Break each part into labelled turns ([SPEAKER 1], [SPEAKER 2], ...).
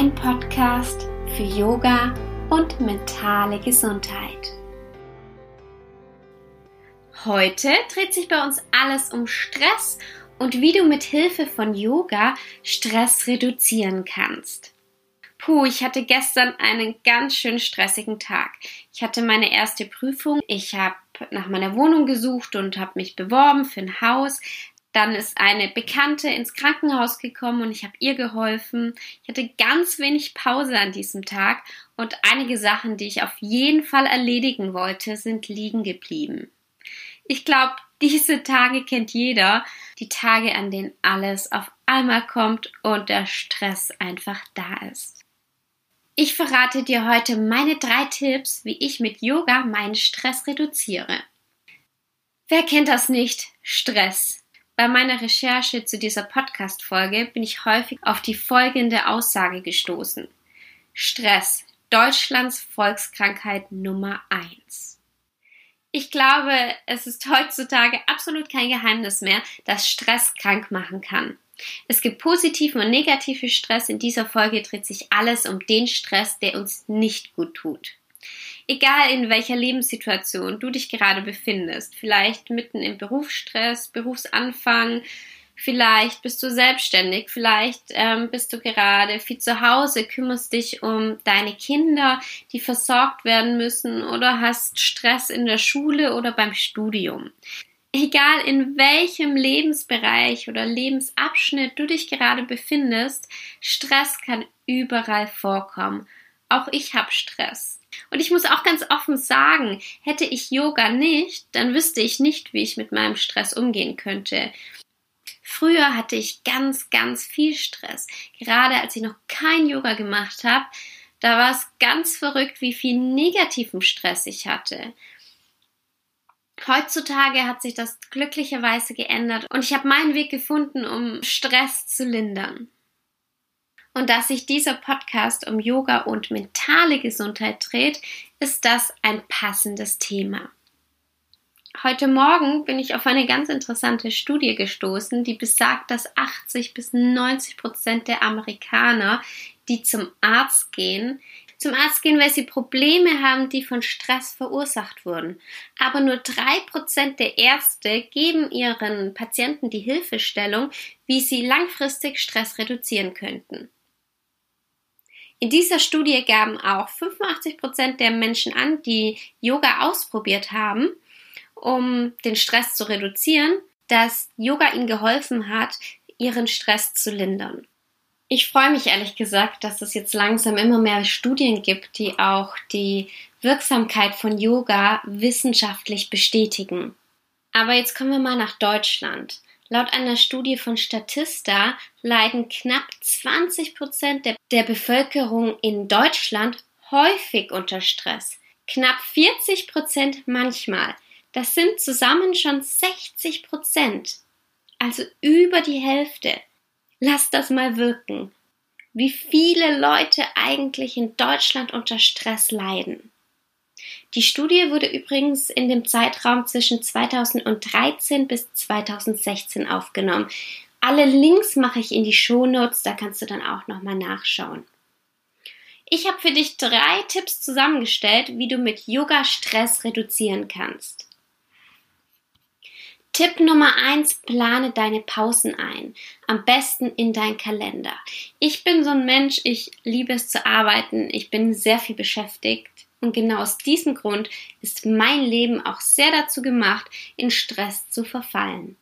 [SPEAKER 1] dein Podcast für Yoga und mentale Gesundheit. Heute dreht sich bei uns alles um Stress und wie du mit Hilfe von Yoga Stress reduzieren kannst. Puh, ich hatte gestern einen ganz schön stressigen Tag. Ich hatte meine erste Prüfung. Ich habe nach meiner Wohnung gesucht und habe mich beworben für ein Haus. Dann ist eine Bekannte ins Krankenhaus gekommen und ich habe ihr geholfen. Ich hatte ganz wenig Pause an diesem Tag und einige Sachen, die ich auf jeden Fall erledigen wollte, sind liegen geblieben. Ich glaube, diese Tage kennt jeder. Die Tage, an denen alles auf einmal kommt und der Stress einfach da ist. Ich verrate dir heute meine drei Tipps, wie ich mit Yoga meinen Stress reduziere. Wer kennt das nicht? Stress. Bei meiner Recherche zu dieser Podcast-Folge bin ich häufig auf die folgende Aussage gestoßen. Stress, Deutschlands Volkskrankheit Nummer eins. Ich glaube, es ist heutzutage absolut kein Geheimnis mehr, dass Stress krank machen kann. Es gibt positiven und negativen Stress. In dieser Folge dreht sich alles um den Stress, der uns nicht gut tut. Egal in welcher Lebenssituation du dich gerade befindest, vielleicht mitten im Berufsstress, Berufsanfang, vielleicht bist du selbstständig, vielleicht ähm, bist du gerade viel zu Hause, kümmerst dich um deine Kinder, die versorgt werden müssen oder hast Stress in der Schule oder beim Studium. Egal in welchem Lebensbereich oder Lebensabschnitt du dich gerade befindest, Stress kann überall vorkommen. Auch ich habe Stress. Und ich muss auch ganz offen sagen, hätte ich Yoga nicht, dann wüsste ich nicht, wie ich mit meinem Stress umgehen könnte. Früher hatte ich ganz, ganz viel Stress. Gerade als ich noch kein Yoga gemacht habe, da war es ganz verrückt, wie viel negativen Stress ich hatte. Heutzutage hat sich das glücklicherweise geändert und ich habe meinen Weg gefunden, um Stress zu lindern und dass sich dieser Podcast um Yoga und mentale Gesundheit dreht, ist das ein passendes Thema. Heute Morgen bin ich auf eine ganz interessante Studie gestoßen, die besagt, dass 80 bis 90 Prozent der Amerikaner, die zum Arzt gehen, zum Arzt gehen, weil sie Probleme haben, die von Stress verursacht wurden. Aber nur drei Prozent der Ärzte geben ihren Patienten die Hilfestellung, wie sie langfristig Stress reduzieren könnten. In dieser Studie gaben auch 85 Prozent der Menschen an, die Yoga ausprobiert haben, um den Stress zu reduzieren, dass Yoga ihnen geholfen hat, ihren Stress zu lindern. Ich freue mich ehrlich gesagt, dass es jetzt langsam immer mehr Studien gibt, die auch die Wirksamkeit von Yoga wissenschaftlich bestätigen. Aber jetzt kommen wir mal nach Deutschland. Laut einer Studie von Statista leiden knapp 20 Prozent der, der Bevölkerung in Deutschland häufig unter Stress. Knapp 40 Prozent manchmal. Das sind zusammen schon 60 Prozent. Also über die Hälfte. Lass das mal wirken. Wie viele Leute eigentlich in Deutschland unter Stress leiden. Die Studie wurde übrigens in dem Zeitraum zwischen 2013 bis 2016 aufgenommen. Alle Links mache ich in die Shownotes, da kannst du dann auch nochmal nachschauen. Ich habe für dich drei Tipps zusammengestellt, wie du mit Yoga Stress reduzieren kannst. Tipp Nummer eins: plane deine Pausen ein. Am besten in dein Kalender. Ich bin so ein Mensch, ich liebe es zu arbeiten, ich bin sehr viel beschäftigt. Und genau aus diesem Grund ist mein Leben auch sehr dazu gemacht, in Stress zu verfallen.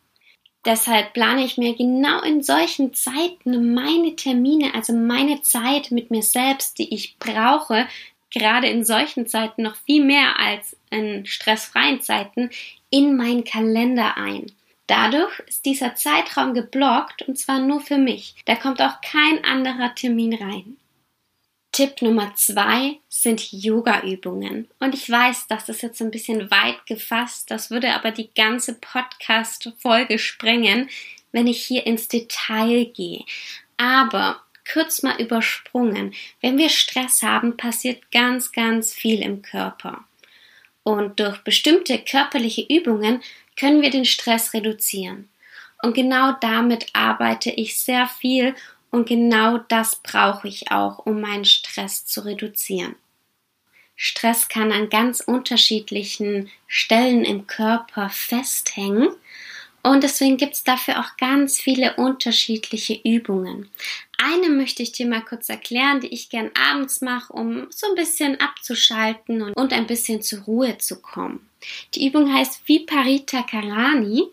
[SPEAKER 1] Deshalb plane ich mir genau in solchen Zeiten meine Termine, also meine Zeit mit mir selbst, die ich brauche, gerade in solchen Zeiten noch viel mehr als in stressfreien Zeiten, in meinen Kalender ein. Dadurch ist dieser Zeitraum geblockt und zwar nur für mich. Da kommt auch kein anderer Termin rein. Tipp Nummer zwei sind Yoga-Übungen. Und ich weiß, das ist jetzt ein bisschen weit gefasst. Das würde aber die ganze Podcast-Folge sprengen, wenn ich hier ins Detail gehe. Aber kurz mal übersprungen. Wenn wir Stress haben, passiert ganz, ganz viel im Körper. Und durch bestimmte körperliche Übungen können wir den Stress reduzieren. Und genau damit arbeite ich sehr viel Und genau das brauche ich auch, um meinen Stress zu reduzieren. Stress kann an ganz unterschiedlichen Stellen im Körper festhängen. Und deswegen gibt es dafür auch ganz viele unterschiedliche Übungen. Eine möchte ich dir mal kurz erklären, die ich gern abends mache, um so ein bisschen abzuschalten und, ein bisschen zur Ruhe zu kommen. Die Übung heißt Viparita Karani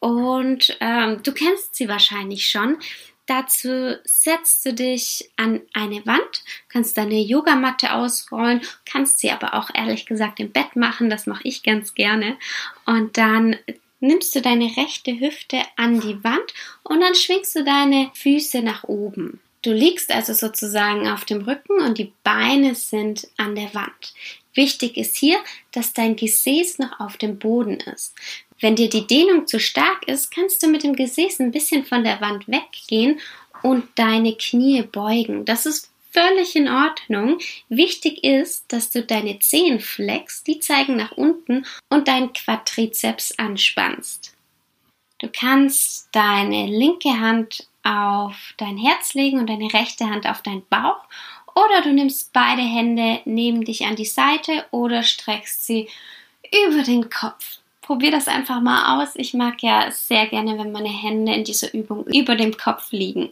[SPEAKER 1] und ähm, du kennst sie wahrscheinlich schon. Dazu setzt du dich an eine Wand, kannst deine Yogamatte ausrollen, kannst sie aber auch ehrlich gesagt im Bett machen, das mache ich ganz gerne. Und dann nimmst du deine rechte Hüfte an die Wand und dann schwingst du deine Füße nach oben. Du liegst also sozusagen auf dem Rücken und die Beine sind an der Wand. Wichtig ist hier, dass dein Gesäß noch auf dem Boden ist. Wenn dir die Dehnung zu stark ist, kannst du mit dem Gesäß ein bisschen von der Wand weggehen und deine Knie beugen. Das ist völlig in Ordnung. Wichtig ist, dass du deine Zehen flexst, die zeigen nach unten und deinen Quadrizeps anspannst. Du kannst deine linke Hand auf dein Herz legen und deine rechte Hand auf deinen Bauch oder du nimmst beide Hände neben dich an die Seite oder streckst sie über den Kopf. Probier das einfach mal aus. Ich mag ja sehr gerne, wenn meine Hände in dieser Übung über dem Kopf liegen.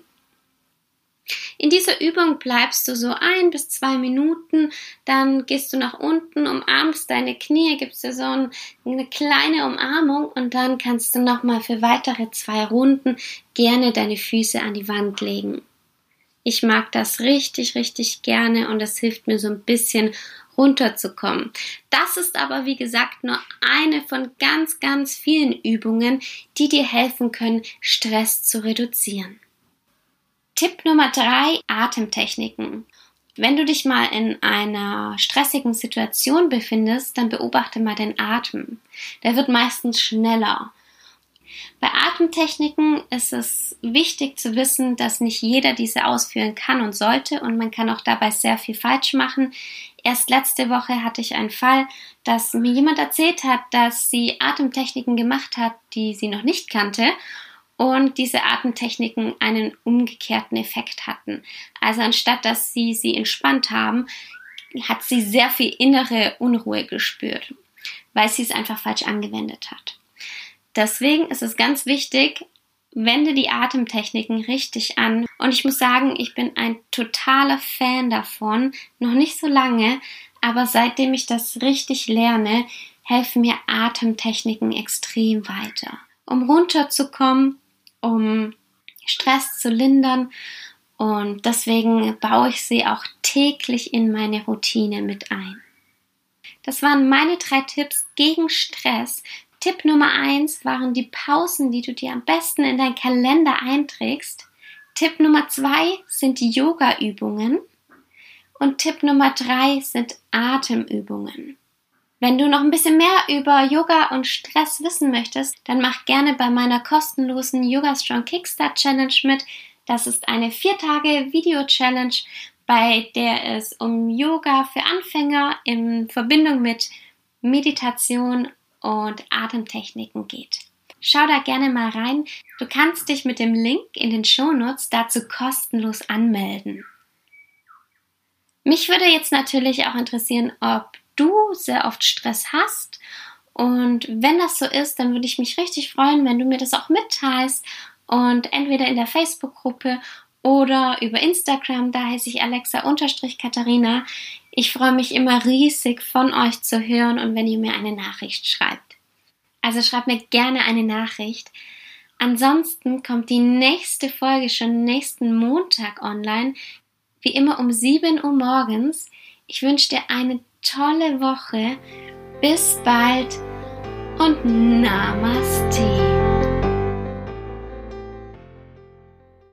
[SPEAKER 1] In dieser Übung bleibst du so ein bis zwei Minuten, dann gehst du nach unten, umarmst deine Knie, gibst dir so eine kleine Umarmung und dann kannst du nochmal für weitere zwei Runden gerne deine Füße an die Wand legen. Ich mag das richtig, richtig gerne und das hilft mir so ein bisschen runterzukommen. Das ist aber, wie gesagt, nur eine von ganz, ganz vielen Übungen, die dir helfen können, Stress zu reduzieren. Tipp Nummer drei, Atemtechniken. Wenn du dich mal in einer stressigen Situation befindest, dann beobachte mal den Atem. Der wird meistens schneller. Bei Atemtechniken ist es wichtig zu wissen, dass nicht jeder diese ausführen kann und sollte und man kann auch dabei sehr viel falsch machen. Erst letzte Woche hatte ich einen Fall, dass mir jemand erzählt hat, dass sie Atemtechniken gemacht hat, die sie noch nicht kannte und diese Atemtechniken einen umgekehrten Effekt hatten. Also anstatt dass sie sie entspannt haben, hat sie sehr viel innere Unruhe gespürt, weil sie es einfach falsch angewendet hat. Deswegen ist es ganz wichtig, wende die Atemtechniken richtig an. Und ich muss sagen, ich bin ein totaler Fan davon. Noch nicht so lange, aber seitdem ich das richtig lerne, helfen mir Atemtechniken extrem weiter. Um runterzukommen, um Stress zu lindern. Und deswegen baue ich sie auch täglich in meine Routine mit ein. Das waren meine drei Tipps gegen Stress, Tipp Nummer eins waren die Pausen, die du dir am besten in deinen Kalender einträgst. Tipp Nummer zwei sind die Yoga-Übungen. Und Tipp Nummer drei sind Atemübungen. Wenn du noch ein bisschen mehr über Yoga und Stress wissen möchtest, dann mach gerne bei meiner kostenlosen Yoga Strong Kickstart Challenge mit. Das ist eine vier Tage Video Challenge, bei der es um Yoga für Anfänger in Verbindung mit Meditation und Atemtechniken geht. Schau da gerne mal rein. Du kannst dich mit dem Link in den Shownotes dazu kostenlos anmelden. Mich würde jetzt natürlich auch interessieren, ob du sehr oft Stress hast. Und wenn das so ist, dann würde ich mich richtig freuen, wenn du mir das auch mitteilst und entweder in der Facebook-Gruppe oder über Instagram, da heiße ich Alexa-Katharina. Ich freue mich immer riesig von euch zu hören und wenn ihr mir eine Nachricht schreibt. Also schreibt mir gerne eine Nachricht. Ansonsten kommt die nächste Folge schon nächsten Montag online, wie immer um 7 Uhr morgens. Ich wünsche dir eine tolle Woche. Bis bald und Namaste.